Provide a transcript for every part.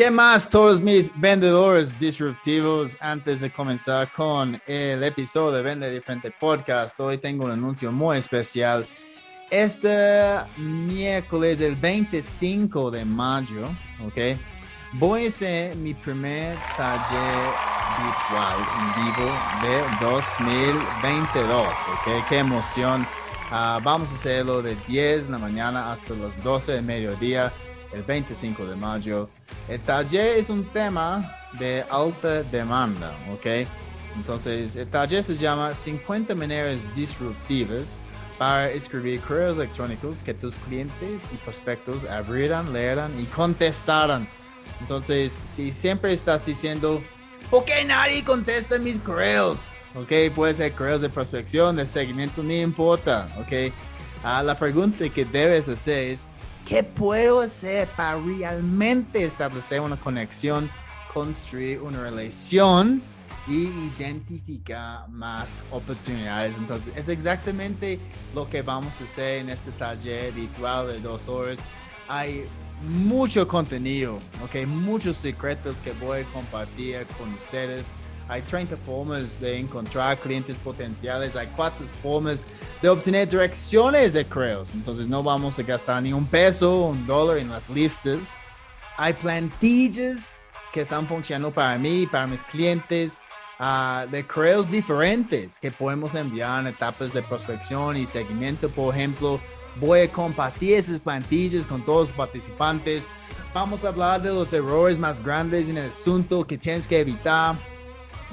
¿Qué más todos mis vendedores disruptivos? Antes de comenzar con el episodio de Vende Diferente Podcast, hoy tengo un anuncio muy especial. Este miércoles, el 25 de mayo, ¿ok? Voy a hacer mi primer taller virtual en vivo de 2022, ¿ok? Qué emoción. Ah, vamos a hacerlo de 10 de la mañana hasta las 12 de mediodía, el 25 de mayo. El taller es un tema de alta demanda, ¿ok? Entonces, el taller se llama 50 maneras disruptivas para escribir correos electrónicos que tus clientes y prospectos abrirán, leerán y contestarán. Entonces, si siempre estás diciendo, ¿por qué nadie contesta mis correos? Ok, puede ser correos de prospección, de seguimiento, ni importa. Ok, ah, la pregunta que debes hacer es, ¿qué puedo hacer para realmente establecer una conexión, construir una relación? y identificar más oportunidades. Entonces, es exactamente lo que vamos a hacer en este taller virtual de dos horas. Hay mucho contenido, ok, muchos secretos que voy a compartir con ustedes. Hay 30 formas de encontrar clientes potenciales, hay cuatro formas de obtener direcciones de correos. Entonces no vamos a gastar ni un peso, un dólar en las listas. Hay plantillas que están funcionando para mí, para mis clientes. Ah, de correos diferentes que podemos enviar en etapas de prospección y seguimiento. Por ejemplo, voy a compartir esas plantillas con todos los participantes. Vamos a hablar de los errores más grandes en el asunto que tienes que evitar.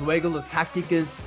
Luego las tácticas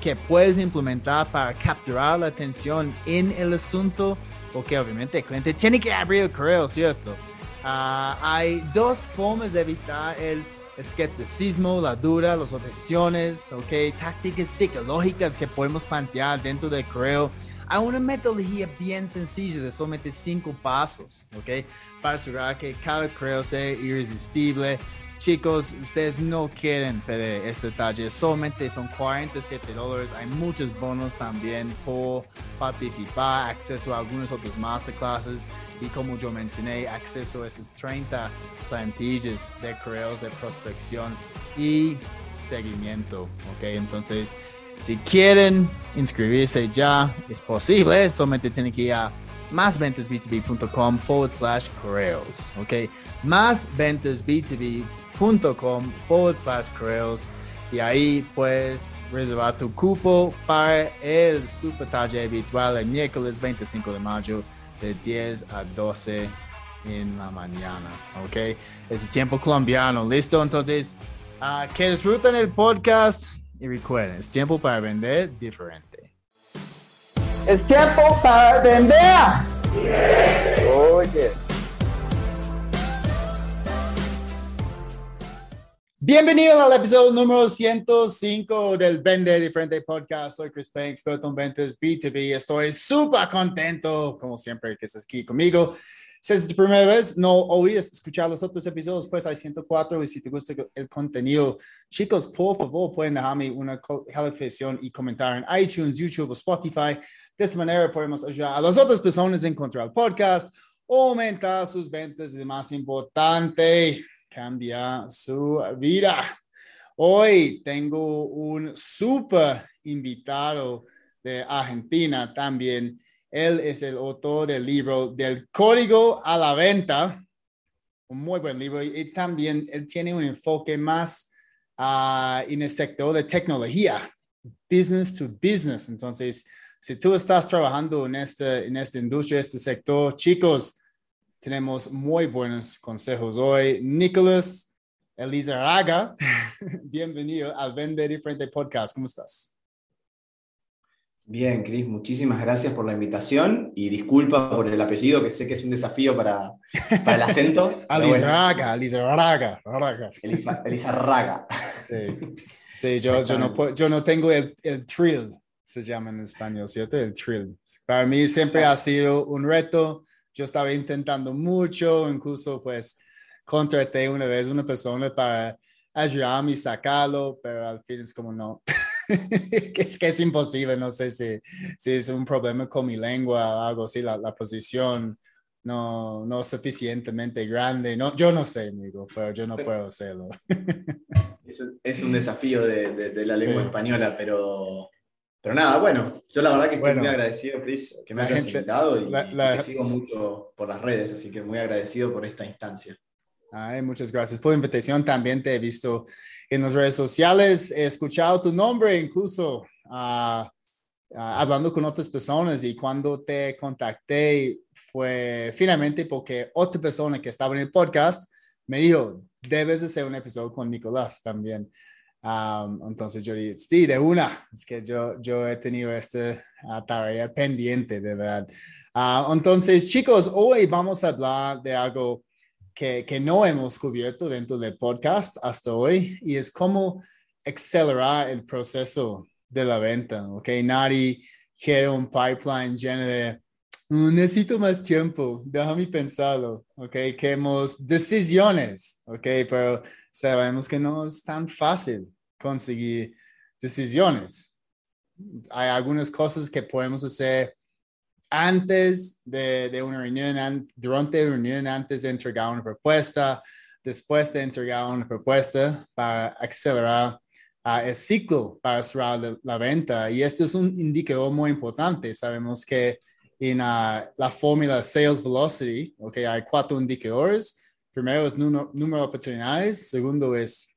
que puedes implementar para capturar la atención en el asunto. Porque obviamente el cliente tiene que abrir el correo, ¿cierto? Ah, hay dos formas de evitar el escepticismo, la duda, las objeciones, ¿ok? Tácticas psicológicas que podemos plantear dentro del correo. Hay una metodología bien sencilla de solamente cinco pasos, ¿ok? Para asegurar que cada correo sea irresistible. Chicos, ustedes no quieren pedir este taller, solamente son 47 dólares. Hay muchos bonos también por participar, acceso a algunos otros masterclasses y como yo mencioné, acceso a esas 30 plantillas de correos de prospección y seguimiento. Ok, entonces si quieren inscribirse ya, es posible, solamente tienen que ir a másventasb2b.com forward slash correos. Ok, másventasb2b.com forward slash correos. Y ahí puedes reservar tu cupo para el super taller virtual el miércoles 25 de mayo de 10 a 12 en la mañana, ¿ok? Es el tiempo colombiano, ¿listo? Entonces, uh, que disfruten el podcast y recuerden, es tiempo para vender diferente. Es tiempo para vender. Oye. Bienvenido al episodio número 105 del Vende Diferente Podcast. Soy Chris Payne, experto en ventas B2B. Estoy súper contento, como siempre, que estés aquí conmigo. Si es tu primera vez, no oíes escuchar los otros episodios, pues hay 104 y si te gusta el contenido, chicos, por favor, pueden dejarme una calificación y comentar en iTunes, YouTube o Spotify. De esa manera podemos ayudar a las otras personas a encontrar el podcast, aumentar sus ventas y, más importante, cambia su vida. Hoy tengo un super invitado de Argentina también. Él es el autor del libro Del Código a la Venta, un muy buen libro, y también él tiene un enfoque más uh, en el sector de tecnología, business to business. Entonces, si tú estás trabajando en, este, en esta industria, este sector, chicos, tenemos muy buenos consejos hoy. Nicolás Elizarraga, bienvenido al Vender Diferente Podcast. ¿Cómo estás? Bien, Cris, muchísimas gracias por la invitación y disculpa por el apellido, que sé que es un desafío para, para el acento. Elizarraga, Elizarraga. Elizarraga. Sí, sí yo, yo, no, yo no tengo el, el trill, se llama en español, ¿cierto? El trill. Para mí siempre ha sido un reto yo estaba intentando mucho, incluso pues contraté una vez una persona para ayudarme a sacarlo, pero al fin es como no, que, es, que es imposible, no sé si, si es un problema con mi lengua o algo así, la, la posición no, no suficientemente grande. No, yo no sé, amigo, pero yo no puedo hacerlo. Es, un desafío de, de, la lengua española, pero, pero nada, bueno, yo la verdad que estoy muy agradecido, Chris, que me hayas invitado y, te sigo mucho por las redes, así que muy agradecido por esta instancia. Ay, muchas gracias por la invitación. También te he visto en las redes sociales, he escuchado tu nombre incluso uh, hablando con otras personas y cuando te contacté fue finalmente porque otra persona que estaba en el podcast me dijo, debes de hacer un episodio con Nicolás también. Entonces yo dije, sí, de una, es que yo, yo he tenido esta ah, tarea pendiente, de verdad. Ah, entonces, chicos, hoy vamos a hablar de algo que, que, no hemos cubierto dentro del podcast hasta hoy y es cómo acelerar el proceso de la venta, ¿ok? Nadie quiere un pipeline lleno de mm, necesito más tiempo, déjame pensarlo, ¿ok? Queremos decisiones, ¿ok? Pero sabemos que no es tan fácil conseguir decisiones. Hay algunas cosas que podemos hacer antes de, de una reunión, durante la reunión, antes de entregar una propuesta, después de entregar una propuesta para acelerar el ciclo para cerrar la, venta. Y esto es un indicador muy importante. Sabemos que en la fórmula Sales Velocity, okay, hay cuatro indicadores. Primero es número, de oportunidades, segundo es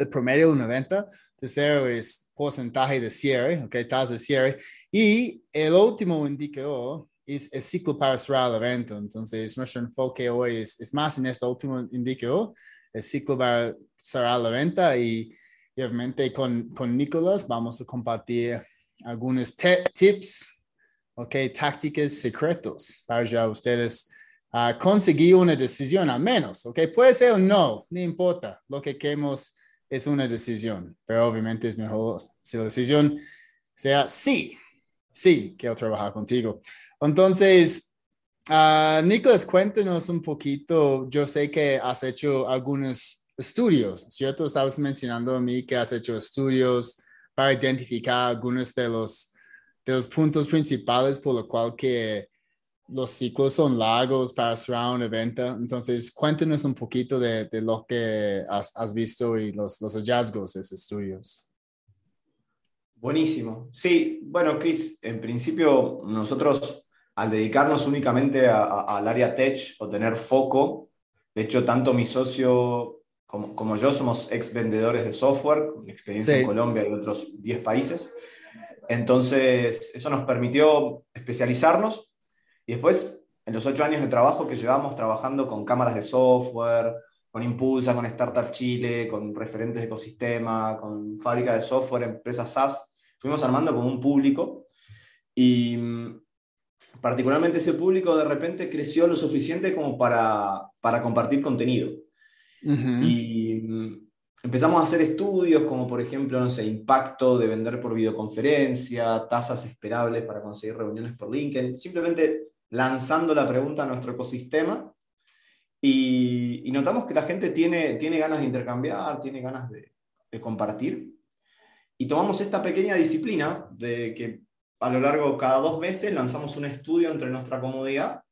el promedio de una venta, tercero es porcentaje de cierre, okay, tasa de cierre, y el último indicador es el ciclo para cerrar la venta. Entonces, nuestro enfoque hoy es, es más en este último indicador, el ciclo para cerrar la venta y obviamente con, con Nicolás vamos a compartir algunos tips, ok, tácticas secretos para ustedes conseguir una decisión al menos, ok, puede ser o no, no importa, lo que queremos es una decisión, pero obviamente es mejor si la decisión sea sí, sí, quiero trabajar contigo. Entonces, uh, Nicolás, cuéntanos un poquito, yo sé que has hecho algunos estudios, ¿cierto? Estabas mencionando a mí que has hecho estudios para identificar algunos de los, de los puntos principales por lo cual que los ciclos son largos para cerrar un evento. Entonces, cuéntanos un poquito de, de lo que has, has, visto y los, los hallazgos de esos estudios. Buenísimo. Sí, bueno, Chris, en principio nosotros al dedicarnos únicamente al área tech o tener foco, de hecho, tanto mi socio como, yo, somos ex vendedores de software, con experiencia en Colombia y otros 10 países. Entonces, eso nos permitió especializarnos y después, en los ocho años de trabajo que llevamos trabajando con cámaras de software, con Impulsa, con Startup Chile, con referentes de ecosistema, con fábrica de software, empresas SaaS, fuimos armando como un público y mm, particularmente ese público de repente creció lo suficiente como para, para compartir contenido. Y mm, empezamos a hacer estudios como por ejemplo, no sé, impacto de vender por videoconferencia, tasas esperables para conseguir reuniones por LinkedIn, simplemente lanzando la pregunta a nuestro ecosistema y, notamos que la gente tiene, tiene ganas de intercambiar, tiene ganas de, de compartir. Y tomamos esta pequeña disciplina de que a lo largo de cada dos meses lanzamos un estudio entre nuestra comunidad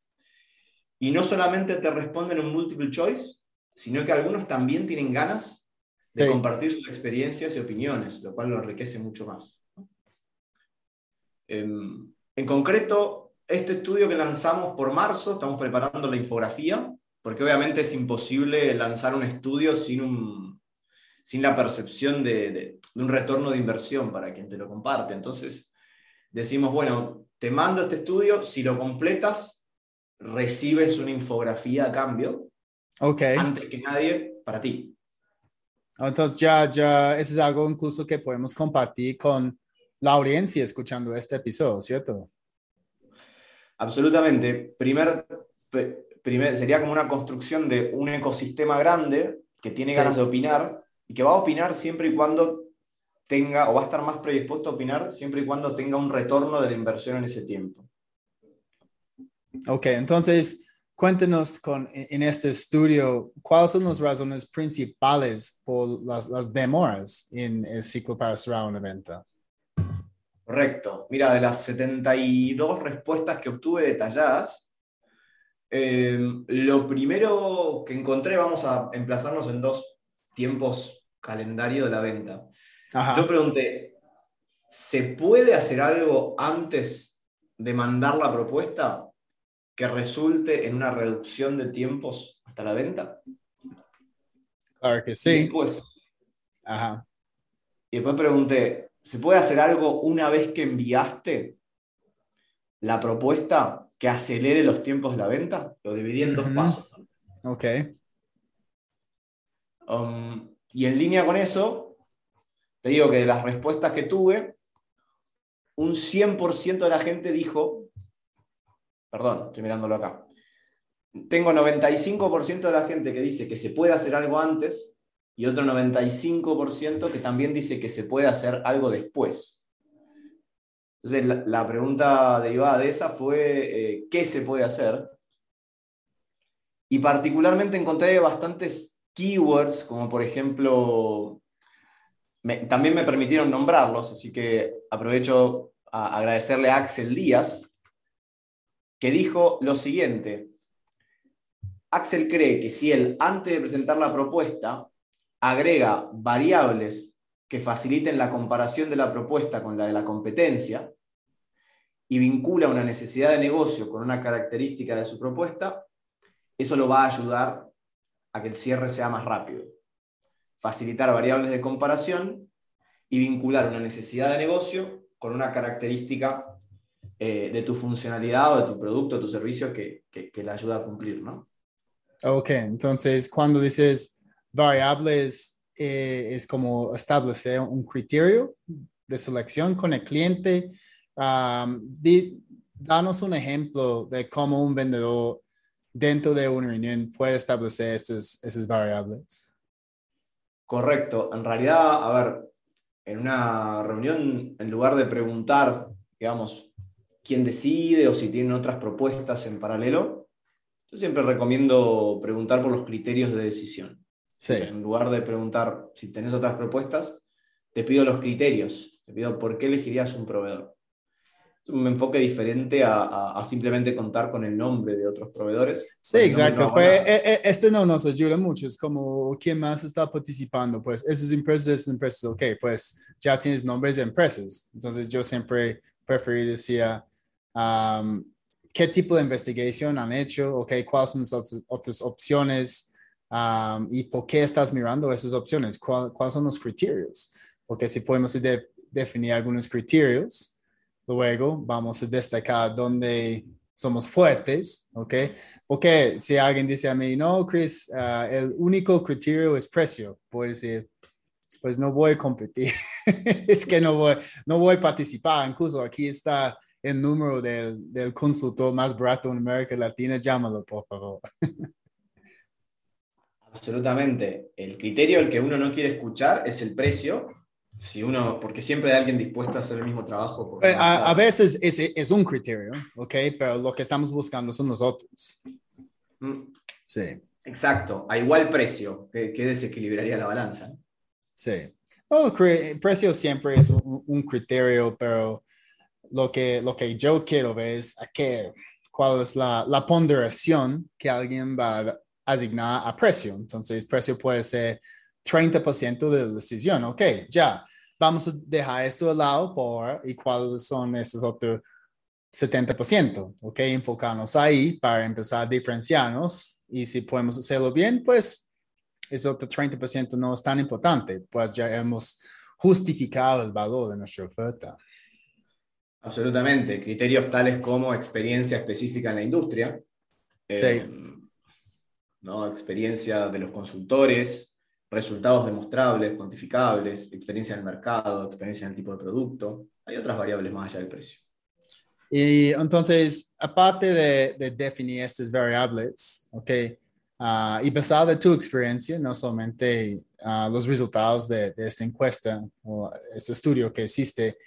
y no solamente te responden un multiple choice, sino que algunos también tienen ganas de compartir sus experiencias y opiniones, lo cual lo enriquece mucho más. Em, en, concreto, este estudio que lanzamos por marzo, estamos preparando la infografía, porque obviamente es imposible lanzar un estudio sin, un, sin la percepción de, de, un retorno de inversión para quien te lo comparte. Entonces, decimos, bueno, te mando este estudio, si lo completas, recibes una infografía a cambio, Okay. Antes que nadie, para ti. Entonces ya, ya, eso es algo incluso que podemos compartir con la audiencia escuchando este episodio, ¿cierto? Absolutamente. Primer, primer, sería como una construcción de un ecosistema grande que tiene ganas de opinar y que va a opinar siempre y cuando tenga, o va a estar más predispuesto a opinar siempre y cuando tenga un retorno de la inversión en ese tiempo. Ok, entonces Cuéntenos con, en este estudio, ¿cuáles son las razones principales por las, las demoras en el ciclo para cerrar una venta? Correcto. Mira, de las 72 respuestas que obtuve detalladas, Em, lo primero que encontré, vamos a emplazarnos en dos tiempos calendario de la venta. Yo pregunté, ¿se puede hacer algo antes de mandar la propuesta que resulte en una reducción de tiempos hasta la venta? Claro que sí. Y después, y después pregunté, ¿se puede hacer algo una vez que enviaste la propuesta que acelere los tiempos de la venta? Lo dividí en dos pasos. Ok. Um, y en línea con eso, te digo que de las respuestas que tuve, un 100% de la gente dijo, perdón, estoy mirándolo acá, tengo 95% de la gente que dice que se puede hacer algo antes y otro 95% que también dice que se puede hacer algo después. Entonces, la, pregunta derivada de esa fue, eh, ¿qué se puede hacer? Y particularmente encontré bastantes keywords, como por ejemplo, también me permitieron nombrarlos, así que aprovecho a agradecerle a Axel Díaz, que dijo lo siguiente. Axel cree que si él, antes de presentar la propuesta, agrega variables que faciliten la comparación de la propuesta con la de la competencia y vincula una necesidad de negocio con una característica de su propuesta, eso lo va a ayudar a que el cierre sea más rápido. Facilitar variables de comparación y vincular una necesidad de negocio con una característica eh, de tu funcionalidad o de tu producto o tu servicio que, que, que, le ayuda a cumplir, ¿no? Ok, entonces cuando dices variables, eh, es como establecer un criterio de selección con el cliente. Um, danos un ejemplo de cómo un vendedor dentro de una reunión puede establecer esas, esas variables. Correcto. En realidad, a ver, en una reunión, en lugar de preguntar, digamos, quién decide o si tienen otras propuestas en paralelo, yo siempre recomiendo preguntar por los criterios de decisión. Sí. En lugar de preguntar si tenés otras propuestas, te pido los criterios, te pido por qué elegirías un proveedor un enfoque diferente a, simplemente contar con el nombre de otros proveedores. Sí, exacto. pues, e, e, este no nos ayuda mucho. Es como, ¿quién más está participando? Pues esas empresas, esas empresas, ok, pues ya tienes nombres de empresas. Entonces yo siempre preferí decir, um, ¿qué tipo de investigación han hecho? Ok, ¿cuáles son las otras opciones? Um, ¿Y por qué estás mirando esas opciones? ¿Cuáles son los criterios? Porque si podemos definir algunos criterios, Luego vamos a destacar dónde somos fuertes, ¿ok? Porque si alguien dice a mí, no, Chris, ah, el único criterio es precio, puedo decir, pues no voy a competir, es que no voy, no voy a participar, incluso aquí está el número del, del consultor más barato en América Latina, llámalo, por favor. Absolutamente. El criterio el que uno no quiere escuchar es el precio si uno, porque siempre hay alguien dispuesto a hacer el mismo trabajo. Eh, a, veces es, es, un criterio, ¿ok? Pero lo que estamos buscando son nosotros. Mm. Sí. Exacto, a igual precio, que, desequilibraría la balanza. Sí. Oh, precio siempre es un, criterio, pero lo que, lo que yo quiero ver es a qué, cuál es la, ponderación que alguien va a asignar a precio. Entonces, precio puede ser 30% de la decisión. Ok, ya, vamos a dejar esto de lado por y cuáles son esos otros 70%. Ok, enfocarnos ahí para empezar a diferenciarnos y si podemos hacerlo bien, pues ese otro 30% no es tan importante, pues ya hemos justificado el valor de nuestra oferta. Absolutamente, criterios tales como experiencia específica en la industria, sí. Eh, ¿no? experiencia de los consultores, resultados demostrables, cuantificables, experiencia en el mercado, experiencia en el tipo de producto. Hay otras variables más allá del precio. Y entonces, aparte de, definir estas variables, ¿ok? Ah, y basado de tu experiencia, no solamente uh, los resultados de, de, esta encuesta o este estudio que existe,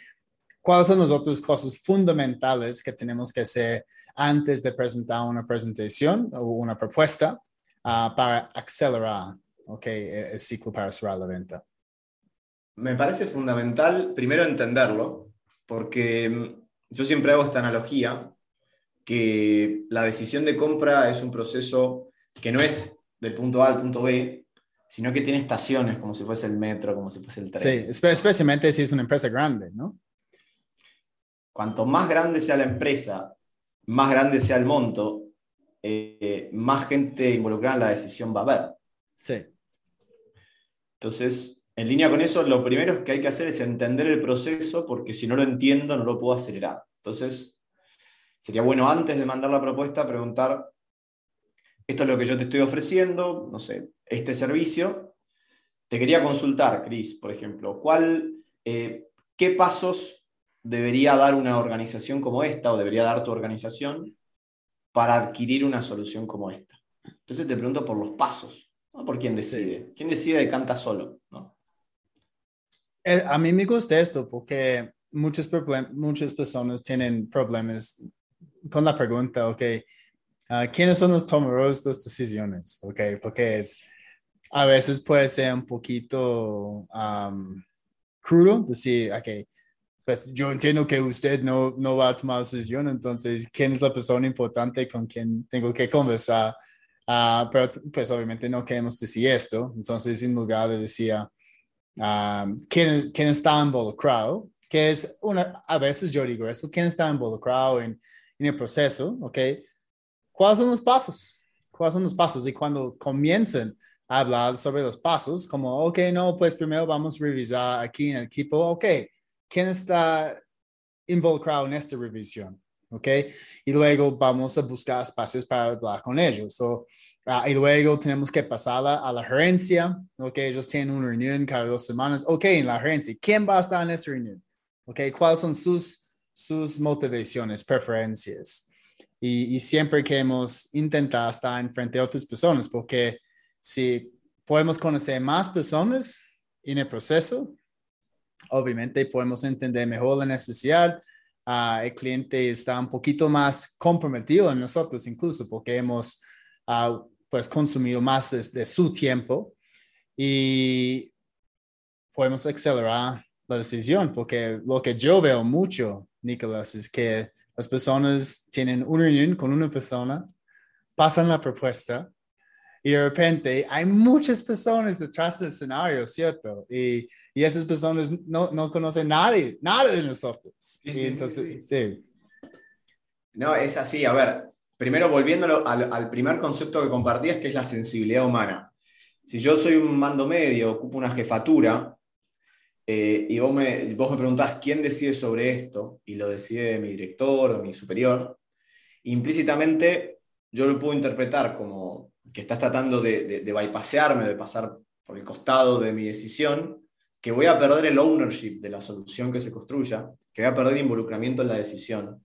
¿cuáles son las otras cosas fundamentales que tenemos que hacer antes de presentar una presentación o una propuesta uh, para acelerar ok, e, el ciclo para cerrar la venta? Me parece fundamental primero entenderlo, porque mm, yo siempre hago esta analogía, que la decisión de compra es un proceso que no es del punto A al punto B, sino que tiene estaciones, como si fuese el metro, como si fuese el tren. Sí, especialmente si es una empresa grande, ¿no? Cuanto más grande sea la empresa, más grande sea el monto, eh, más gente involucrada en la decisión va a haber. Sí. Entonces, en línea con eso, lo primero que hay que hacer es entender el proceso, porque si no lo entiendo, no lo puedo acelerar. Entonces, sería bueno antes de mandar la propuesta preguntar, esto es lo que yo te estoy ofreciendo, no sé, este servicio. Te quería consultar, Cris, por ejemplo, ¿cuál, eh, ¿qué pasos debería dar una organización como esta o debería dar tu organización para adquirir una solución como esta? Entonces te pregunto por los pasos, no por quién decide. ¿Quién decide de canta solo? ¿no? Eh, a mí me gusta esto porque muchas, muchas personas tienen problemas con la pregunta, ok, uh, ¿quiénes son los tomadores de las decisiones? Ok, porque es, a veces puede ser un poquito um, crudo decir, ok, pues yo entiendo que usted no, no va a tomar decisión, entonces, ¿quién es la persona importante con quien tengo que conversar? Uh, pero pues obviamente no queremos decir esto, entonces en lugar de decir um, ¿quién, quién está involucrado, que es una, a veces yo digo eso, quién está involucrado en, en el proceso, ¿ok? ¿Cuáles son los pasos? ¿Cuáles son los pasos? Y cuando comiencen a hablar sobre los pasos, como, ok, no, pues primero vamos a revisar aquí en el equipo, ok, ¿quién está involucrado en esta revisión? ¿Ok? Y luego vamos a buscar espacios para hablar con ellos. So, uh, y luego tenemos que pasarla a la gerencia, ¿ok? Ellos tienen una reunión cada dos semanas. Ok, en la gerencia, ¿quién va a estar en esta reunión? ¿Ok? ¿Cuáles son sus, sus motivaciones, preferencias? Y, siempre queremos intentar estar en frente a otras personas, porque si podemos conocer más personas en el proceso, obviamente podemos entender mejor la necesidad. Uh, el cliente está un poquito más comprometido en nosotros, incluso porque hemos uh, pues consumido más de, de, su tiempo y podemos acelerar la decisión, porque lo que yo veo mucho, Nicolás, es que las personas tienen una reunión con una persona, pasan la propuesta y de repente hay muchas personas detrás del escenario, ¿cierto? Y, y esas personas no, no conocen nadie, nada de nosotros. Sí, entonces, sí. No, es así. A ver, primero volviéndolo al, al primer concepto que compartías, que es la sensibilidad humana. Si yo soy un mando medio, ocupo una jefatura, eh, y vos me, vos me preguntás quién decide sobre esto, y lo decide mi director o mi superior, implícitamente yo lo puedo interpretar como que estás tratando de, de, de de pasar por el costado de mi decisión, que voy a perder el ownership de la solución que se construya, que voy a perder involucramiento en la decisión.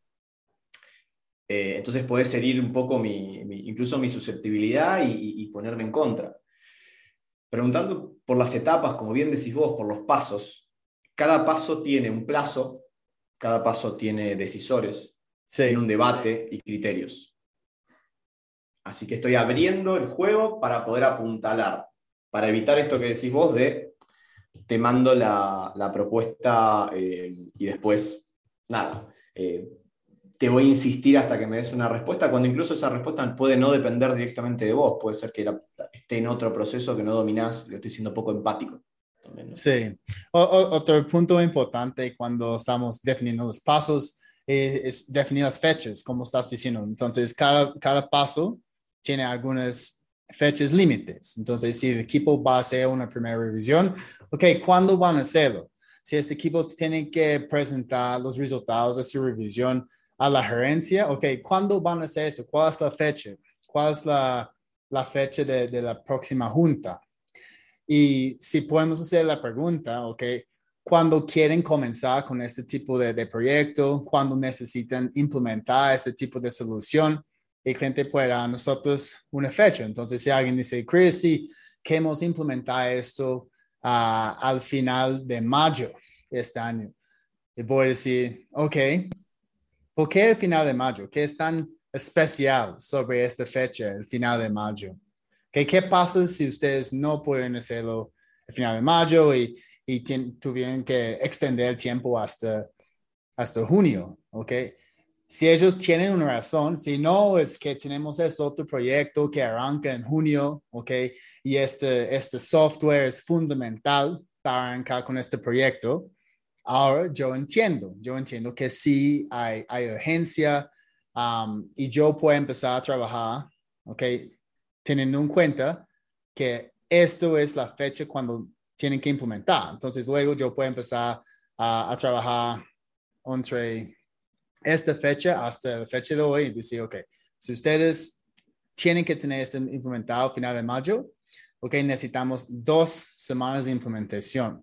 Eh, entonces puede herir un poco mi, mi, incluso mi susceptibilidad y, y, ponerme en contra. Preguntando por las etapas, como bien decís vos, por los pasos, cada paso tiene un plazo, cada paso tiene decisores, sí, tiene un debate y criterios. Así que estoy abriendo el juego para poder apuntalar, para evitar esto que decís vos de te mando la, la propuesta eh, y después, nada, eh, te voy a insistir hasta que me des una respuesta, cuando incluso esa respuesta puede no depender directamente de vos, puede ser que la, esté en otro proceso que no dominás, le estoy siendo poco empático. También, ¿no? Sí, o, o, otro punto importante cuando estamos definiendo los pasos eh, es definir las fechas, como estás diciendo. Entonces, cada, cada paso tiene algunas fechas límites. Entonces, si el equipo va a hacer una primera revisión, ok, ¿cuándo van a hacerlo? Si este equipo tiene que presentar los resultados de su revisión a la gerencia, ok, ¿cuándo van a hacer eso? ¿Cuál es la fecha? ¿Cuál es la, la fecha de, de, la próxima junta? Y si podemos hacer la pregunta, ok, ¿cuándo quieren comenzar con este tipo de, de proyecto? ¿Cuándo necesitan implementar este tipo de solución? El cliente puede dar a nosotros una fecha. Entonces, si alguien dice, Chris, sí, queremos implementar esto uh, al final de mayo este año, y voy a decir, ok, ¿por qué el final de mayo? ¿Qué es tan especial sobre esta fecha, el final de mayo? ¿Qué, qué pasa si ustedes no pueden hacerlo el final de mayo y, y tuvieron que extender el tiempo hasta, hasta junio? ¿ok? Si ellos tienen una razón, si no, es que tenemos ese otro proyecto que arranca en junio, ¿ok? Y este, este software es fundamental para arrancar con este proyecto. Ahora yo entiendo, yo entiendo que sí hay, hay urgencia um, y yo puedo empezar a trabajar, ¿ok? Teniendo en cuenta que esto es la fecha cuando tienen que implementar. Entonces luego yo puedo empezar a, a trabajar entre esta fecha hasta la fecha de hoy decir, ok, si ustedes tienen que tener esto implementado a final de mayo, ok, necesitamos dos semanas de implementación,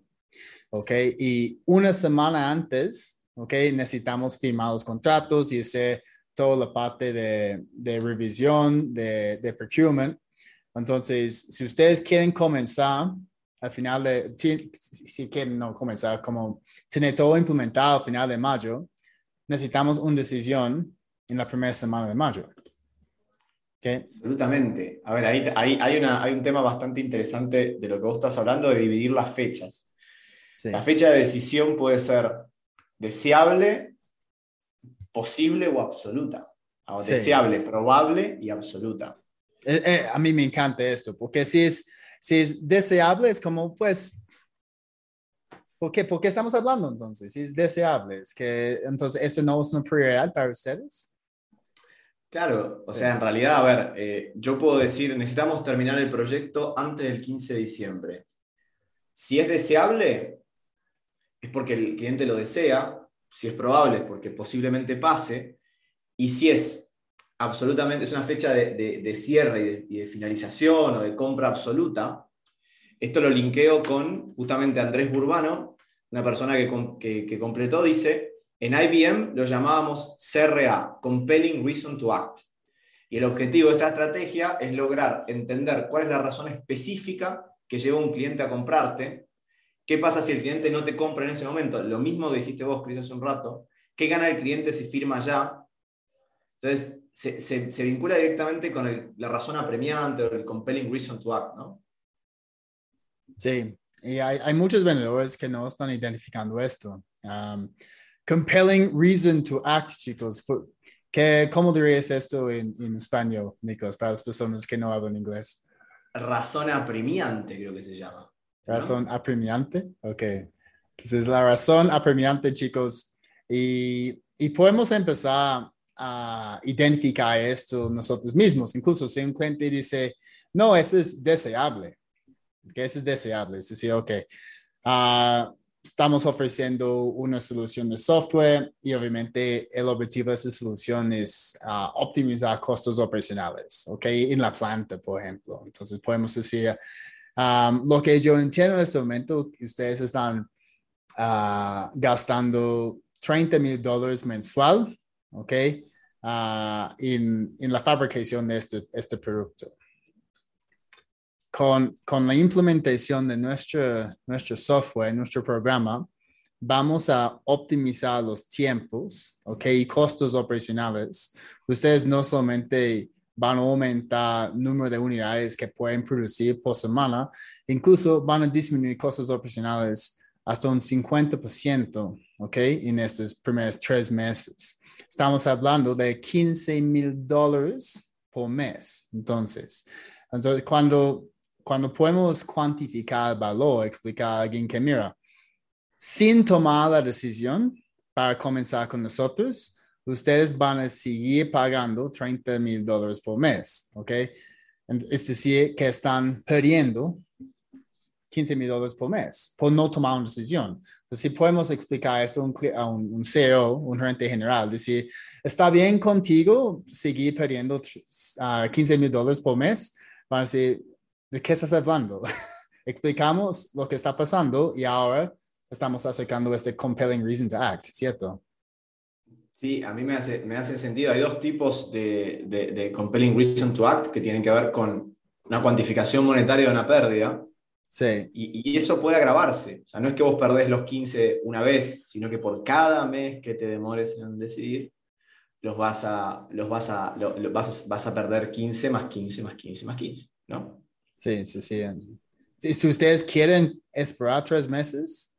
ok, y una semana antes, ok, necesitamos firmar los contratos y hacer toda la parte de, de revisión, de, de procurement. Entonces, si ustedes quieren comenzar al final de, si, si quieren no comenzar, como tener todo implementado al final de mayo, necesitamos una decisión en la primera semana de mayo. Absolutamente. A ver, ahí, hay, una, hay un tema bastante interesante de lo que vos estás hablando, de dividir las fechas. La fecha de decisión puede ser deseable, posible o absoluta. Deseable, probable y absoluta. Eh, eh, a mí me encanta esto, porque si es, si es deseable, es como, pues, ¿Por qué? ¿Por qué estamos hablando entonces? Si es deseable, es que entonces esto no es una prioridad para ustedes. Claro, o sea, en realidad, a ver, eh, yo puedo decir, necesitamos terminar el proyecto antes del 15 de diciembre. Si es deseable, es porque el cliente lo desea, si es probable, es porque posiblemente pase, y si es absolutamente, es una fecha de, cierre y de, finalización o de compra absoluta, esto lo linkeo con justamente Andrés Burbano, una persona que, que, completó, dice, en IBM lo llamábamos CRA, Compelling Reason to Act. Y el objetivo de esta estrategia es lograr entender cuál es la razón específica que lleva un cliente a comprarte. ¿Qué pasa si el cliente no te compra en ese momento? Lo mismo que dijiste vos, Cris, hace un rato. ¿Qué gana el cliente si firma ya? Entonces, se, se, vincula directamente con la razón apremiante o el compelling reason to act, ¿no? Sí, y hay, hay muchos vendedores que no están identificando esto. Um, compelling reason to act, chicos. ¿Qué, ¿Cómo dirías esto en, en español, Nicolás, para las personas que no hablan inglés? Razón apremiante, creo que se llama. Razón apremiante, ok. Entonces, la razón apremiante, chicos, y, y podemos empezar a identificar esto nosotros mismos. Incluso si un cliente dice, no, eso es deseable, que eso es deseable. Es decir, ok, uh, estamos ofreciendo una solución de software y obviamente el objetivo de esa solución es uh, optimizar costos operacionales, ok, en la planta, por ejemplo. Entonces podemos decir, um, lo que yo entiendo en este momento, ustedes están gastando 30 mil dólares mensual, ok, en, en, la fabricación de este, este producto con, con la implementación de nuestro, nuestro software, nuestro programa, vamos a optimizar los tiempos, ¿ok? Y costos operacionales. Ustedes no solamente van a aumentar el número de unidades que pueden producir por semana, incluso van a disminuir costos operacionales hasta un 50%, ¿ok? En estos primeros tres meses. Estamos hablando de 15 mil dólares por mes. Entonces, entonces, cuando cuando podemos cuantificar el valor, explicar a alguien que, mira, sin tomar la decisión para comenzar con nosotros, ustedes van a seguir pagando 30 mil dólares por mes, ¿ok? Es decir, que están perdiendo 15 mil dólares por mes por no tomar una decisión. Entonces, si podemos explicar esto a un, un CEO, un gerente general, decir, ¿está bien contigo seguir perdiendo 15 ah, mil dólares por mes? Van a decir, ¿de qué estás hablando? Explicamos lo que está pasando y ahora estamos acercando este compelling reason to act, ¿cierto? Sí, a mí me hace, me hace sentido. Hay dos tipos de, de, compelling reason to act que tienen que ver con una cuantificación monetaria de una pérdida. Sí. Y, y, eso puede agravarse. O sea, no es que vos perdés los 15 una vez, sino que por cada mes que te demores en decidir, los vas a, los vas a, vas, vas a perder 15 más 15 más 15 más 15, ¿no? Sí, sí, sí. Si, ustedes quieren esperar tres meses,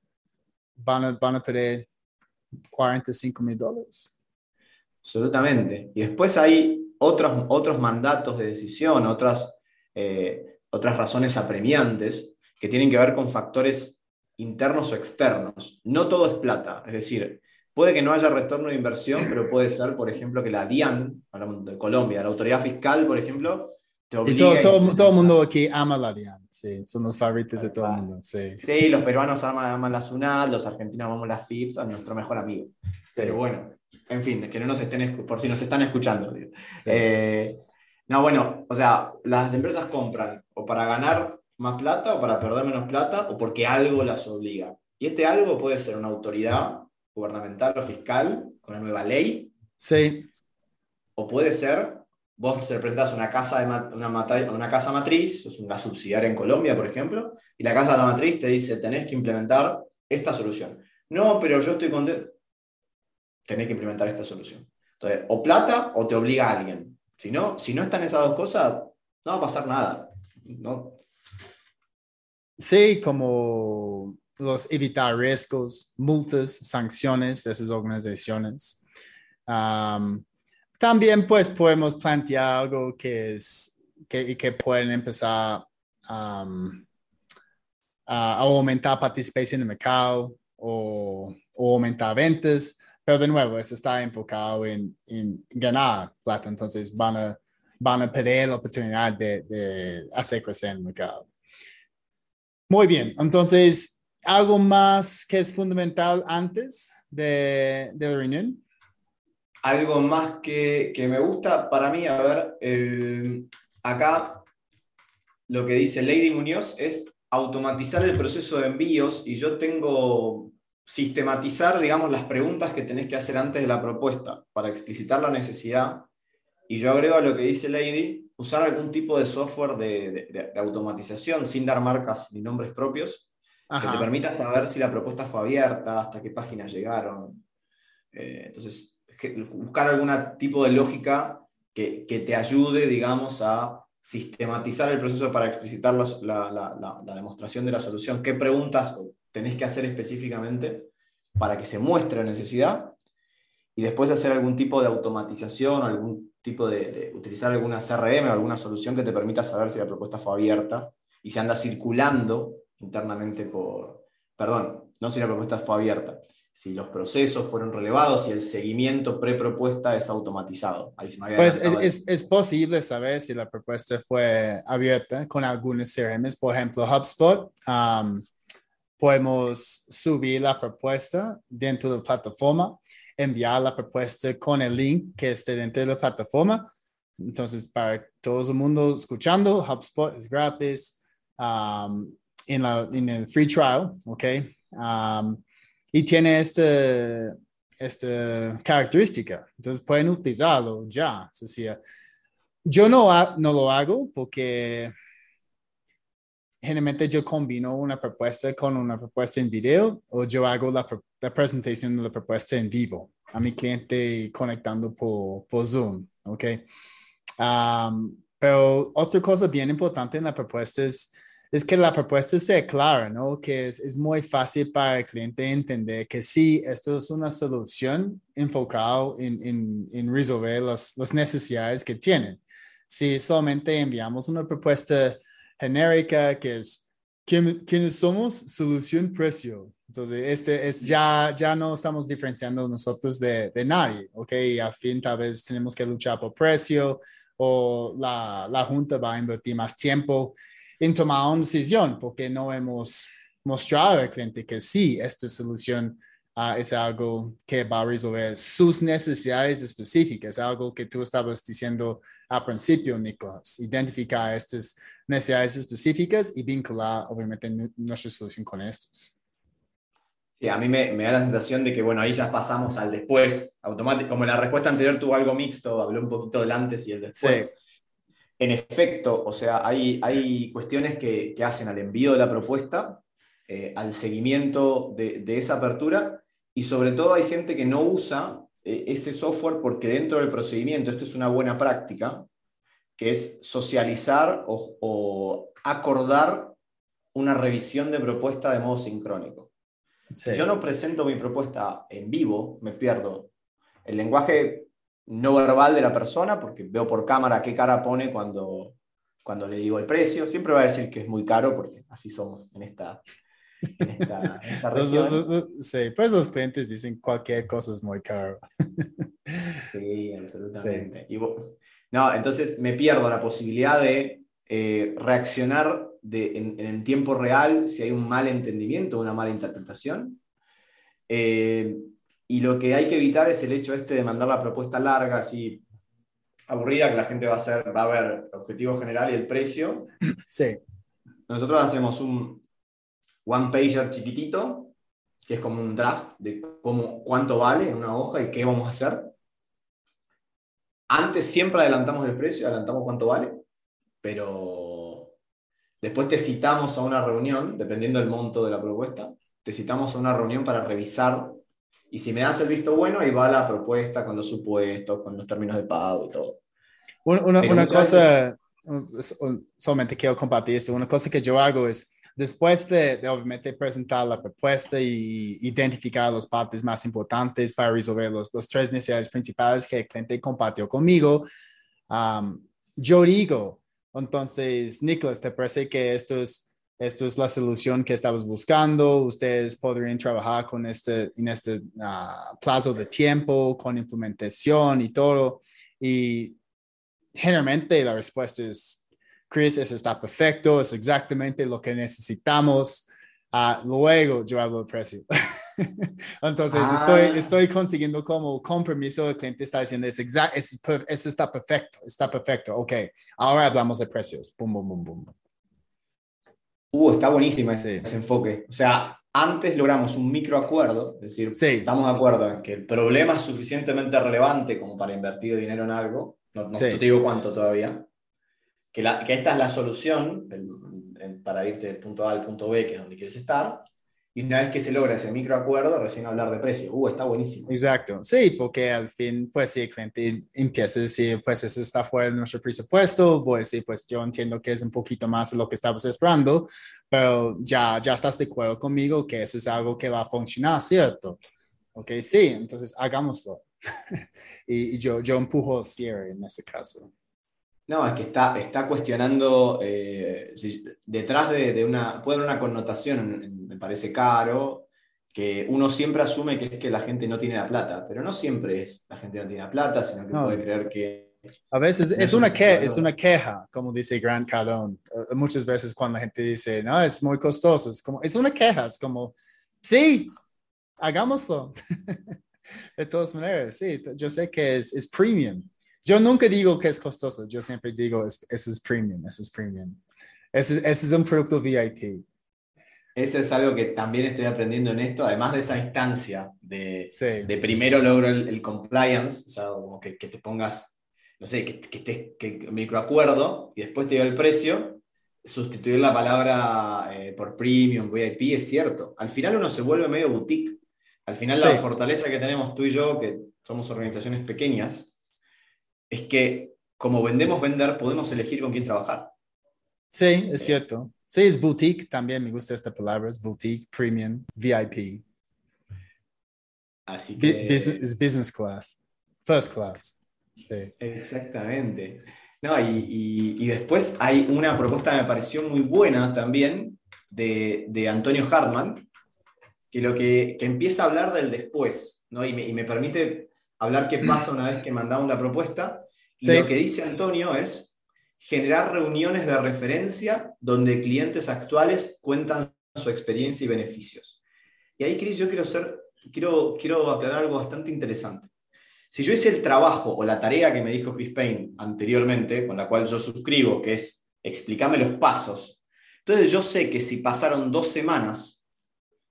van a, van a pedir 45 mil dólares. Absolutamente. Y después hay otros, otros mandatos de decisión, otras, eh, otras razones apremiantes que tienen que ver con factores internos o externos. No todo es plata, es decir, puede que no haya retorno de inversión, pero puede ser, por ejemplo, que la DIAN, de Colombia, la autoridad fiscal, por ejemplo. Y todo, todo, todo, el mundo aquí ama la DIAN, sí, son los favoritos de todo el mundo, sí. Sí, los peruanos aman, la SUNAT, los argentinos amamos la FIPS, a nuestro mejor amigo. Pero bueno, en fin, que no nos estén, por si nos están escuchando. Eh, no, bueno, o sea, las empresas compran o para ganar más plata o para perder menos plata o porque algo las obliga. Y este algo puede ser una autoridad gubernamental o fiscal con la nueva ley. Sí. O puede ser, vos representás una casa, de una, una casa matriz, es una subsidiaria en Colombia, por ejemplo, y la casa de la matriz te dice, tenés que implementar esta solución. No, pero yo estoy contento. Tenés que implementar esta solución. Entonces, o plata o te obliga a alguien. Si no, si no están esas dos cosas, no va a pasar nada. No, Sí, como los evitar riesgos, multas, sanciones de esas organizaciones. También pues podemos plantear algo que es que, que pueden empezar a, aumentar participación en el mercado o, aumentar ventas, pero de nuevo, eso está enfocado en, ganar plata, entonces van a, van a perder la oportunidad de, de hacer crecer el mercado. Muy bien, entonces, ¿algo más que es fundamental antes de, de la reunión? Algo más que, que, me gusta para mí, a ver, eh, acá lo que dice Lady Muñoz es automatizar el proceso de envíos y yo tengo sistematizar, digamos, las preguntas que tenés que hacer antes de la propuesta para explicitar la necesidad. Y yo agrego a lo que dice Lady, usar algún tipo de software de, automatización sin dar marcas ni nombres propios, que te permita saber si la propuesta fue abierta, hasta qué páginas llegaron. Eh, entonces, buscar algún tipo de lógica que, te ayude, digamos, a sistematizar el proceso para explicitar la, demostración de la solución. ¿Qué preguntas tenés que hacer específicamente para que se muestre la necesidad? Y después hacer algún tipo de automatización algún tipo de, utilizar alguna CRM o alguna solución que te permita saber si la propuesta fue abierta y se anda circulando internamente por, perdón, no si la propuesta fue abierta, si los procesos fueron relevados y el seguimiento prepropuesta es automatizado. pues es, es, posible saber si la propuesta fue abierta con algunos CRM, por ejemplo, HubSpot. podemos subir la propuesta dentro de la plataforma enviar la propuesta con el link que esté dentro de la plataforma. Entonces, para todo el mundo escuchando, HubSpot es gratis um, en, la, en, el free trial, ¿ok? Um, y tiene esta, esta característica. Entonces, pueden utilizarlo ya. Es decir, yo no, no lo hago porque generalmente yo combino una propuesta con una propuesta en video o yo hago la, presentación de la propuesta en vivo a mi cliente conectando por, por Zoom, ¿ok? pero otra cosa bien importante en la propuesta es, es que la propuesta sea clara, ¿no? Que es, es, muy fácil para el cliente entender que sí, esto es una solución enfocada en, en, en resolver las, las necesidades que tienen. Si solamente enviamos una propuesta genérica que es ¿quiénes somos? Solución precio. Entonces, este es ya, ya no estamos diferenciando nosotros de, de nadie, ¿ok? Al fin, tal vez tenemos que luchar por precio o la, la Junta va a invertir más tiempo en tomar una decisión porque no hemos mostrado al cliente que sí, esta solución Ah, es algo que va a resolver sus necesidades específicas, algo que tú estabas diciendo al principio, Nicolás, identificar estas necesidades específicas y vincular, obviamente, nuestra solución con estos. Sí, a mí me, me, da la sensación de que, bueno, ahí ya pasamos al después, automático, como la respuesta anterior tuvo algo mixto, habló un poquito del antes y el después. En efecto, o sea, hay, hay cuestiones que, que hacen al envío de la propuesta, eh, al seguimiento de, de, esa apertura y sobre todo hay gente que no usa eh, ese software porque dentro del procedimiento, esto es una buena práctica, que es socializar o, acordar una revisión de propuesta de modo sincrónico. Si yo no presento mi propuesta en vivo, me pierdo. El lenguaje no verbal de la persona, porque veo por cámara qué cara pone cuando, cuando le digo el precio. Siempre va a decir que es muy caro, porque así somos en esta, en esta, región. sí, pues los clientes dicen cualquier cosa es muy caro. sí, absolutamente. no, entonces me pierdo la posibilidad de eh, reaccionar de, en, en, tiempo real si hay un mal entendimiento, una mala interpretación. Eh, y lo que hay que evitar es el hecho este de mandar la propuesta larga, así aburrida, que la gente va a, hacer, va a ver el objetivo general y el precio. Sí. Nosotros hacemos un one pager chiquitito, que es como un draft de cómo, cuánto vale una hoja y qué vamos a hacer. Antes siempre adelantamos el precio, adelantamos cuánto vale, pero después te citamos a una reunión, dependiendo del monto de la propuesta, te citamos a una reunión para revisar y si me das el visto bueno, ahí va la propuesta con los supuestos, con los términos de pago y todo. Una, una cosa, solamente quiero compartir esto, una cosa que yo hago es, después de, obviamente presentar la propuesta y identificar las partes más importantes para resolver los, los tres necesidades principales que el cliente compartió conmigo, yo digo, entonces, Nicholas, ¿te parece que esto es, esto es la solución que estabas buscando? Ustedes podrían trabajar con este, en este uh, plazo de tiempo, con implementación y todo. Y generalmente la respuesta es, Chris, eso está perfecto, es exactamente lo que necesitamos. Uh, luego yo hablo del precio. Entonces, estoy, ah. estoy consiguiendo como compromiso, el cliente está diciendo, es exacto, eso está perfecto, está perfecto, ok, ahora hablamos de precios, boom, boom, boom, boom. Uh, está buenísimo ese, enfoque. O sea, antes logramos un microacuerdo, es decir, estamos de acuerdo en que el problema es suficientemente relevante como para invertir dinero en algo, no, te digo cuánto todavía, que, la, que, esta es la solución para irte del punto A al punto B, que es donde quieres estar, y una vez que se logra ese microacuerdo, recién hablar de precio. Uh, está buenísimo. Exacto. Sí, porque al fin, pues si el cliente empieza a decir, pues eso está fuera de nuestro presupuesto, voy a decir, pues yo entiendo que es un poquito más de lo que estabas esperando, pero ya, ya estás de acuerdo conmigo que eso es algo que va a funcionar, ¿cierto? Ok, sí, entonces hagámoslo. y, yo, yo empujo el cierre en este caso. No, es que está, está cuestionando, eh, detrás de, una, puede haber una connotación, me parece caro, que uno siempre asume que es que la gente no tiene la plata, pero no siempre es la gente no tiene la plata, sino que puede creer que... A veces es, una que, es una queja, como dice Grant Cardone. Eh, muchas veces cuando la gente dice, no, es muy costoso, es como, es una queja, es como, sí, hagámoslo. de todas maneras, sí, yo sé que es, es premium yo nunca digo que es costoso, yo siempre digo, eso es premium, eso es premium. Ese, es un producto VIP. Eso es algo que también estoy aprendiendo en esto, además de esa instancia de, de primero logro el, compliance, o sea, como que, que, te pongas, no sé, que, que, te, que microacuerdo y después te dio el precio, sustituir la palabra eh, por premium, VIP, es cierto. Al final uno se vuelve medio boutique. Al final la fortaleza que tenemos tú y yo, que somos organizaciones pequeñas, es que como vendemos vender, podemos elegir con quién trabajar. Sí, es cierto. Sí, es boutique, también me gusta esta palabra, es boutique, premium, VIP. Así que... es business class, first class. Sí. Exactamente. No, y, y, después hay una propuesta que me pareció muy buena también de, de Antonio Hartman, que lo que, que, empieza a hablar del después, ¿no? y, me, y me permite hablar qué pasa una vez que mandamos la propuesta. Y lo que dice Antonio es generar reuniones de referencia donde clientes actuales cuentan su experiencia y beneficios. Y ahí, Chris, yo quiero, ser, quiero, quiero aclarar algo bastante interesante. Si yo hice el trabajo o la tarea que me dijo Chris Payne anteriormente, con la cual yo suscribo, que es explícame los pasos, entonces yo sé que si pasaron dos semanas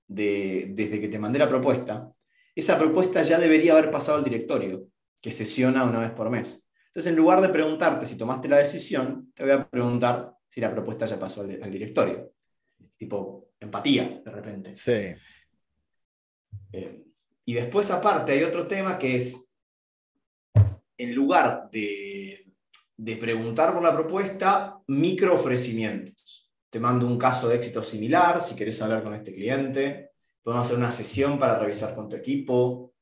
de, desde que te mandé la propuesta, esa propuesta ya debería haber pasado al directorio, que sesiona una vez por mes. Entonces, en lugar de preguntarte si tomaste la decisión, te voy a preguntar si la propuesta ya pasó al, directorio. Tipo, empatía, de repente. Sí. Eh, y después, aparte, hay otro tema que es, en lugar de, de preguntar por la propuesta, micro ofrecimientos. Te mando un caso de éxito similar, si querés hablar con este cliente, podemos hacer una sesión para revisar con tu equipo.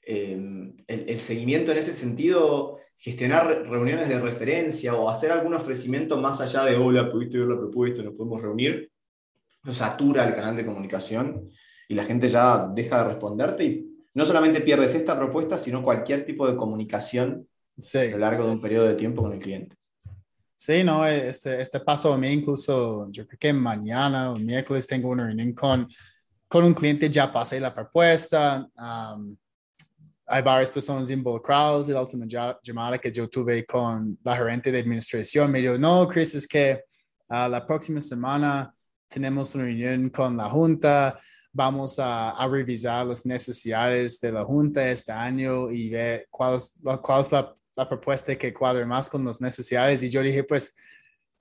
el, el, seguimiento en ese sentido, gestionar reuniones de referencia o hacer algún ofrecimiento más allá de, hola, pudiste ver la propuesta, nos podemos reunir, no satura el canal de comunicación y la gente ya deja de responderte y no solamente pierdes esta propuesta, sino cualquier tipo de comunicación a lo largo de un periodo de tiempo con el cliente. Sí, no, este, este paso a mí incluso, yo creo que mañana o miércoles tengo una reunión con, con un cliente, ya pasé la propuesta, hay varias personas involucradas, la última llamada que yo tuve con la gerente de administración me dijo, no, Chris, es que uh, la próxima semana tenemos una reunión con la junta, vamos a, a, revisar las necesidades de la junta este año y ver cuál es, cuál es la la propuesta que cuadre más con las necesidades. Y yo dije, pues,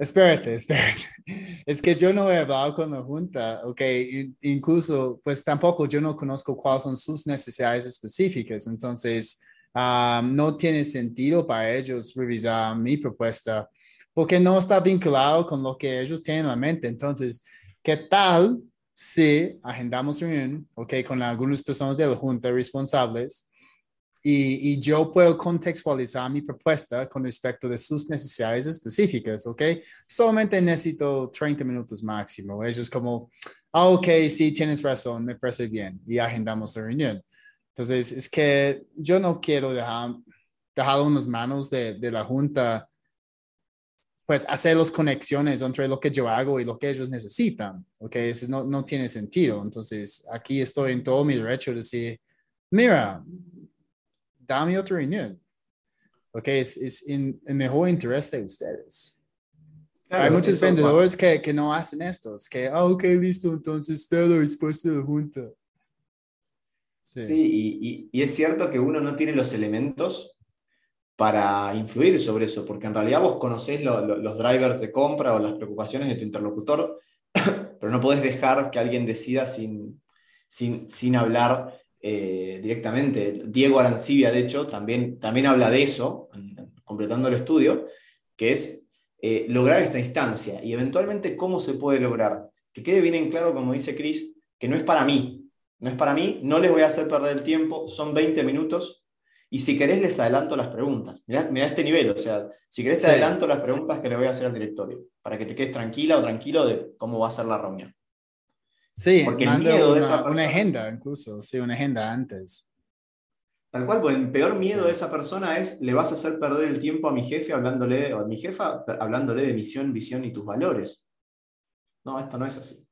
espérate, espérate. Es que yo no he hablado con la Junta, ok, incluso, pues tampoco yo no conozco cuáles son sus necesidades específicas. Entonces, no tiene sentido para ellos revisar mi propuesta porque no está vinculado con lo que ellos tienen en la mente. Entonces, ¿qué tal si agendamos reunión, ok, con algunas personas de la Junta responsables? Y, yo puedo contextualizar mi propuesta con respecto de sus necesidades específicas, ¿ok? Solamente necesito 30 minutos máximo. Ellos como, ah, ok, sí, tienes razón, me parece bien, y agendamos la reunión. Entonces, es que yo no quiero dejar, dejarlo en las manos de, de la Junta, pues hacer las conexiones entre lo que yo hago y lo que ellos necesitan, ¿ok? Eso no, no tiene sentido. Entonces, aquí estoy en todo mi derecho de decir, mira, dame otra reunión. Ok, es, es en el mejor interés de ustedes. Hay muchos vendedores que, que, no hacen esto. Es que, ah, ok, listo, entonces espero la respuesta de la junta. Sí, y, y, es cierto que uno no tiene los elementos para influir sobre eso, porque en realidad vos conocés los drivers de compra o las preocupaciones de tu interlocutor, pero no podés dejar que alguien decida sin, sin, sin hablar eh, directamente. Diego Arancibia, de hecho, también, también habla de eso, completando el estudio, que es eh, lograr esta instancia y eventualmente cómo se puede lograr. Que quede bien en claro, como dice Chris, que no es para mí, no es para mí, no les voy a hacer perder el tiempo, son 20 minutos y si querés les adelanto las preguntas. Mirá, este nivel, o sea, si querés te adelanto las preguntas que le voy a hacer al directorio, para que te quedes tranquila o tranquilo de cómo va a ser la reunión. Sí, porque el miedo una, de esa una agenda incluso, sí, una agenda antes. Tal cual, pues el peor miedo de esa persona es, le vas a hacer perder el tiempo a mi jefe hablándole, o a mi jefa hablándole de misión, visión y tus valores. No, esto no es así.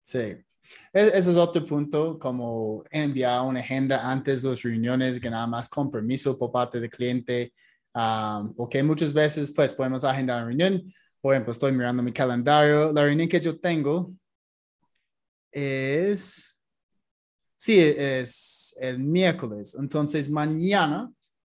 Sí. E-, ese es otro punto, como enviar una agenda antes de las reuniones, que nada más con permiso por parte del cliente, um, porque muchas veces pues podemos agendar una reunión, por ejemplo, estoy mirando mi calendario, la reunión que yo tengo es, sí, es el miércoles. Entonces, mañana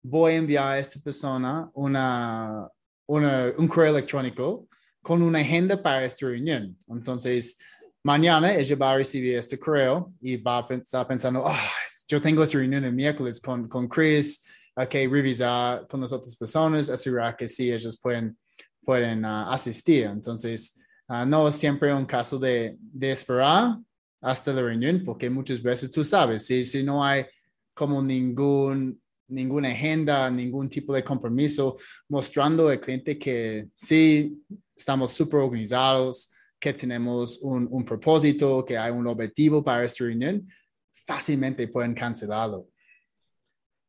voy a enviar a esta persona una, un correo electrónico con una agenda para esta reunión. Entonces, mañana ella va a recibir este correo y va a estar pensando, ah, yo tengo esta reunión el miércoles con, con Chris, hay que revisar con las otras personas, asegurar que sí, ellos pueden, pueden ah, asistir. Entonces, Ah, no siempre un caso de, de, esperar hasta la reunión, porque muchas veces tú sabes, si, si no hay como ningún, ninguna agenda, ningún tipo de compromiso, mostrando al cliente que sí estamos súper organizados, que tenemos un, un, propósito, que hay un objetivo para esta reunión, fácilmente pueden cancelarlo.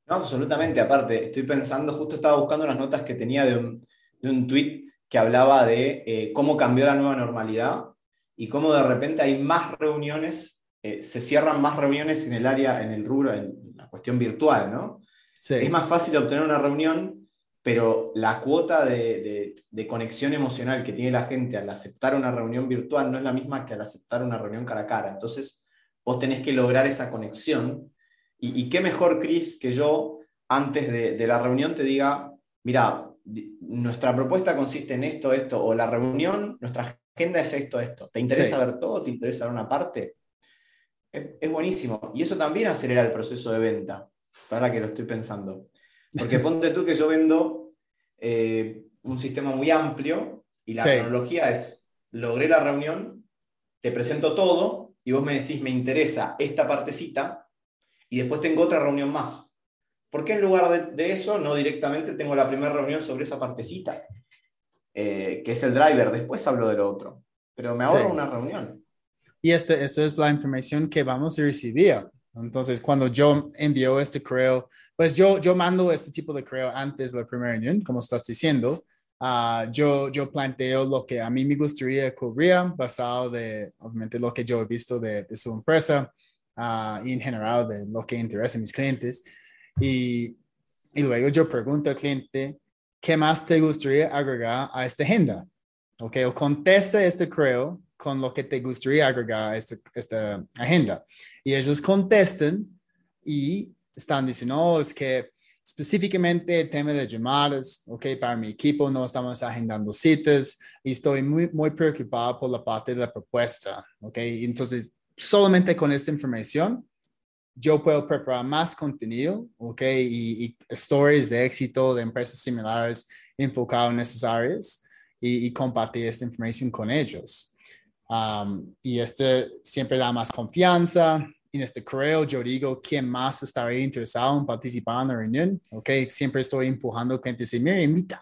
No, absolutamente. Aparte, estoy pensando, justo estaba buscando unas notas que tenía de un, de un tweet que hablaba de eh, cómo cambió la nueva normalidad y cómo de repente hay más reuniones, eh, se cierran más reuniones en el área, en el rubro, en la cuestión virtual, ¿no? Es más fácil obtener una reunión, pero la cuota de, conexión emocional que tiene la gente al aceptar una reunión virtual no es la misma que al aceptar una reunión cara a cara. Entonces, vos tenés que lograr esa conexión. Y, y qué mejor, Chris, que yo, antes de la reunión, te diga, mira, nuestra propuesta consiste en esto, esto, o la reunión, nuestra agenda es esto, esto. ¿Te interesa ver todo? ¿Te interesa ver una parte? Es, buenísimo. Y eso también acelera el proceso de venta, para que lo estoy pensando. Porque ponte tú que yo vendo eh, un sistema muy amplio y la tecnología es, logré la reunión, te presento todo y vos me decís, me interesa esta partecita y después tengo otra reunión más. ¿Por qué en lugar de, eso no directamente tengo la primera reunión sobre esa partecita? Eh, que es el driver, después hablo de lo otro, pero me ahorro una reunión. Y esta esto es la información que vamos a recibir. Entonces, cuando yo envío este correo, pues yo, yo mando este tipo de correo antes de la primera reunión, como estás diciendo. Uh, yo, yo planteo lo que a mí me gustaría cubrir basado de, obviamente, lo que yo he visto de, de su empresa uh, y en general de lo que interesa a mis clientes. Y, y luego yo pregunto al cliente, ¿qué más te gustaría agregar a esta agenda? ¿Ok? O contesta este correo con lo que te gustaría agregar a esta, esta agenda. Y ellos contestan y están diciendo, oh, es que específicamente el tema de llamadas, ok, para mi equipo no estamos agendando citas y estoy muy, muy preocupado por la parte de la propuesta, ok. Entonces, solamente con esta información, yo puedo preparar más contenido, ok, y, y stories de éxito de empresas similares enfocadas en esas áreas y, compartir esta información con ellos. Um, y este siempre da más confianza. En este correo yo digo quién más estaría interesado en participar en la reunión. Ok, siempre estoy empujando clientes y mira, invita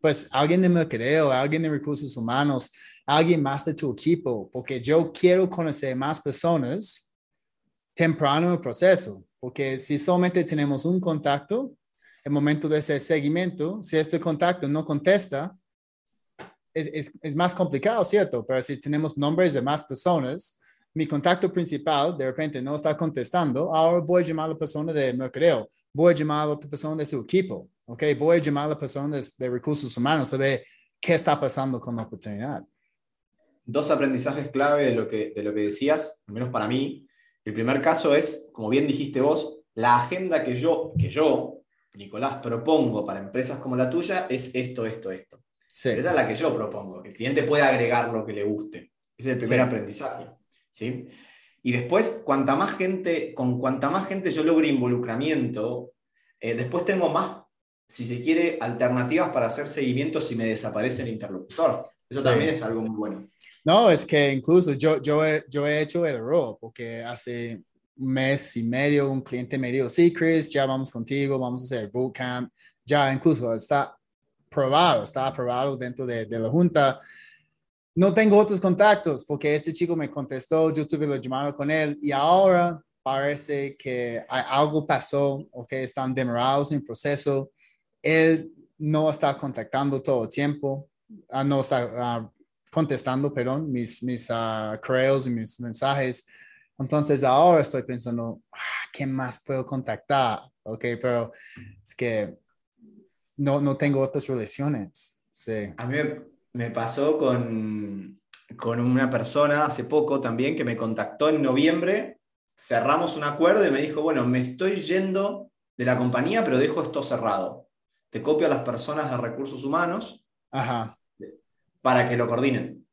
pues alguien de mercadeo, alguien de recursos humanos, alguien más de tu equipo, porque yo quiero conocer más personas temprano el proceso, porque si solamente tenemos un contacto, el momento de ese seguimiento, si este contacto no contesta, es, es, más complicado, ¿cierto? Pero si tenemos nombres de más personas, mi contacto principal de repente no está contestando, ahora voy a llamar a la persona de mercadeo, voy a llamar a otra persona de su equipo, ¿ok? Voy a llamar a la persona de, recursos humanos a ver qué está pasando con la oportunidad. Dos aprendizajes clave de lo, que, de lo que decías, al menos para mí. El primer caso es, como bien dijiste vos, la agenda que yo, que yo, Nicolás, propongo para empresas como la tuya es esto, esto, esto esa es la que yo propongo, que el cliente pueda agregar lo que le guste. Ese es el primer aprendizaje. ¿sí? Y después, cuanta más gente, con cuanta más gente yo logre involucramiento, eh, después tengo más, si se quiere, alternativas para hacer seguimiento si me desaparece el interlocutor. Eso también es algo muy bueno. No, es que incluso yo, yo, he, yo he hecho el error, porque hace un mes y medio un cliente me dijo, sí, Chris, ya vamos contigo, vamos a hacer bootcamp, ya incluso está probado, está aprobado dentro de, de, la Junta. No tengo otros contactos porque este chico me contestó, yo tuve la llamada con él y ahora parece que algo pasó o que están demorados en proceso. Él no está contactando todo el tiempo, uh, no está uh, contestando, perdón, mis, mis uh, correos y mis mensajes. Entonces ahora estoy pensando, ah, ¿qué más puedo contactar? Ok, pero es que no, no tengo otras relaciones. Sí. A mí me pasó con, con una persona hace poco también que me contactó en noviembre, cerramos un acuerdo y me dijo, bueno, me estoy yendo de la compañía, pero dejo esto cerrado. Te copio a las personas de recursos humanos para que lo coordinen.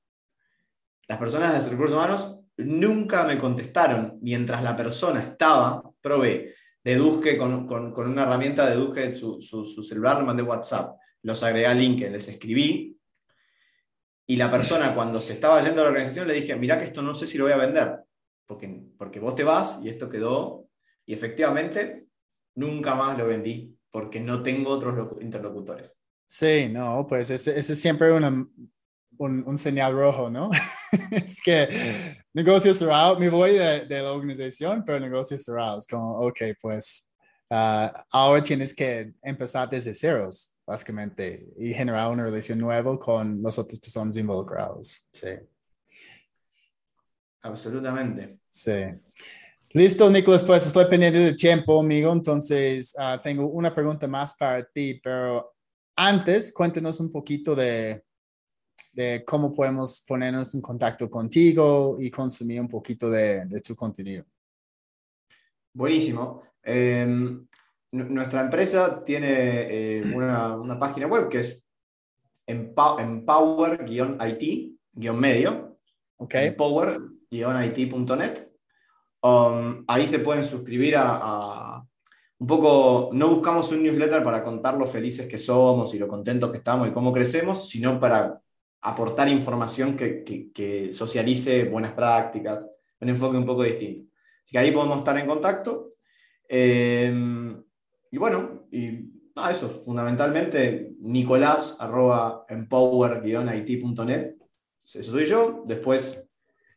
Las personas de recursos humanos nunca me contestaron mientras la persona estaba, probé deduje con, con, con una herramienta, deduje su, su, su, celular, le mandé WhatsApp, los agregué a LinkedIn, les escribí, y la persona cuando se estaba yendo a la organización le dije, mira que esto no sé si lo voy a vender, porque, porque vos te vas y esto quedó, y efectivamente nunca más lo vendí, porque no tengo otros interlocutores. Sí, no, pues ese, ese es siempre una, un, un, señal rojo, ¿no? es que negocio cerrado, me voy de, de, la organización, pero negocio cerrado, es como, ok, pues uh, ahora tienes que empezar desde ceros, básicamente, y generar una relación nueva con las otras personas involucradas. Sí. Absolutamente. Sí. Listo, Nicolás, pues estoy pendiente del tiempo, amigo, entonces uh, tengo una pregunta más para ti, pero antes, cuéntenos un poquito de de cómo podemos ponernos en contacto contigo y consumir un poquito de, de tu contenido. Buenísimo. Em, nuestra empresa tiene eh, una, una, página web que es empower-it-medio, okay. empower-it.net. Um, ahí se pueden suscribir a, a, un poco, no buscamos un newsletter para contar lo felices que somos y lo contentos que estamos y cómo crecemos, sino para aportar información que, que, socialice buenas prácticas, un enfoque un poco distinto. Así que ahí podemos estar en contacto. Eh, y bueno, y eso, fundamentalmente Nicolás arroba empower-it.net. Eso soy yo. Después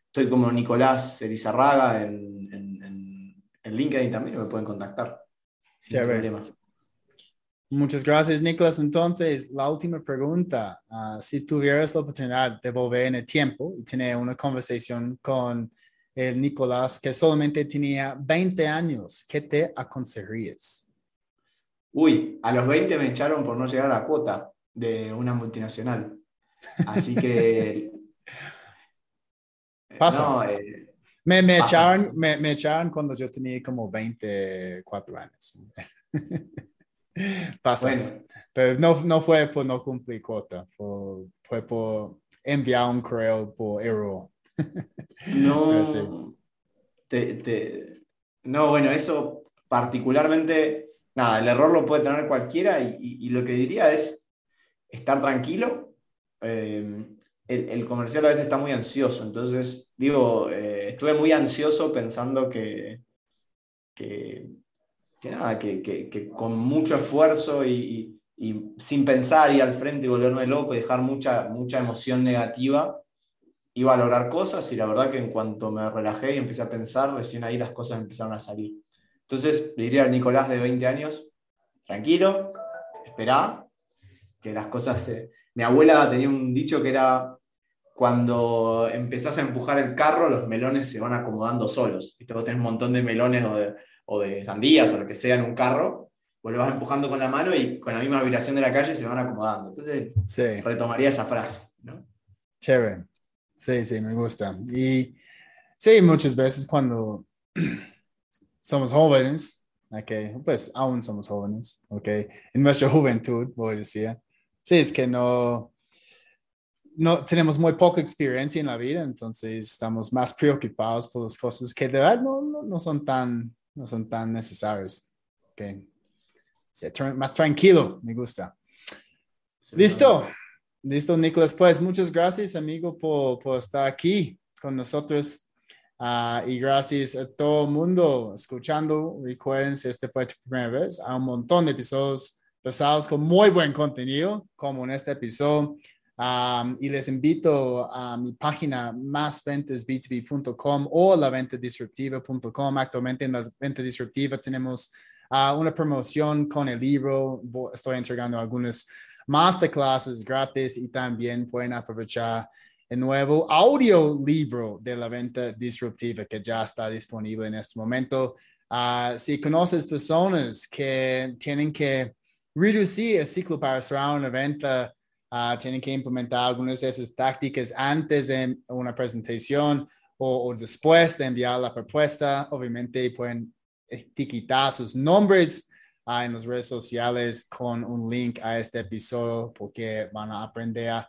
estoy como Nicolás Elizarraga en, en, en, LinkedIn también, me pueden contactar. Sin problemas. Muchas gracias, Nicolás. Entonces, la última pregunta. Ah, si tuvieras la oportunidad de volver en el tiempo y tener una conversación con el Nicolás que solamente tenía 20 años, ¿qué te aconsejarías? Uy, a los 20 me echaron por no llegar a la cuota de una multinacional. Así que... Pasa. Eh, me, me, Echaron, me, me echaron cuando yo tenía como 24 años. Pasa. Pero no, no fue por no cumplir cuota, fue, fue por enviar un correo por error. No, no, bueno, eso particularmente, nada, el error lo puede tener cualquiera y, lo que diría es estar tranquilo. Eh, el, comercial a veces está muy ansioso, entonces digo, eh, estuve muy ansioso pensando que, que que nada, que, con mucho esfuerzo y, sin pensar ir al frente y volverme loco y dejar mucha, mucha emoción negativa, iba a lograr cosas y la verdad que en cuanto me relajé y empecé a pensar, recién ahí las cosas empezaron a salir. Entonces le diría al Nicolás de 20 años, tranquilo, espera, que las cosas... Se... Mi abuela tenía un dicho que era, cuando empezás a empujar el carro, los melones se van acomodando solos. Y vos tenés un montón de melones o de, o de sandías o lo que sea en un carro, pues lo vas empujando con la mano y con la misma vibración de la calle se van acomodando. Entonces, retomaría esa frase. ¿no? Chévere. Sí, sí, me gusta. Y sí, muchas veces cuando somos jóvenes, okay, pues aún somos jóvenes, okay, en nuestra juventud, voy a decir, sí, es que no, no tenemos muy poca experiencia en la vida, entonces estamos más preocupados por las cosas que de verdad no, no, no son tan no son tan necesarios. Okay. Más tranquilo, me gusta. Listo, listo, Nicolás. Pues muchas gracias, amigo, por, por estar aquí con nosotros. Uh, y gracias a todo el mundo escuchando. Recuerden, si este fue tu primera vez, hay un montón de episodios pasados con muy buen contenido, como en este episodio y les invito a mi página másventasb2b.com o la disruptiva.com. Actualmente en la venta disruptiva tenemos uh, una promoción con el libro. Estoy entregando algunas masterclasses gratis y también pueden aprovechar el nuevo audiolibro de la venta disruptiva que ya está disponible en este momento. Uh, si conoces personas que tienen que reducir el ciclo para cerrar una venta Ah, tienen que implementar algunas de esas tácticas antes de una presentación o, después de enviar la propuesta. Obviamente pueden etiquetar sus nombres ah, en las redes sociales con un link a este episodio porque van a aprender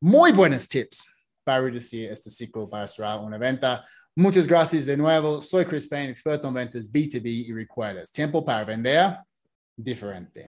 muy buenos tips para reducir este ciclo para cerrar una venta. Muchas gracias de nuevo. Soy Chris Payne, experto en ventas B2B y recuerdas, tiempo para vender diferente.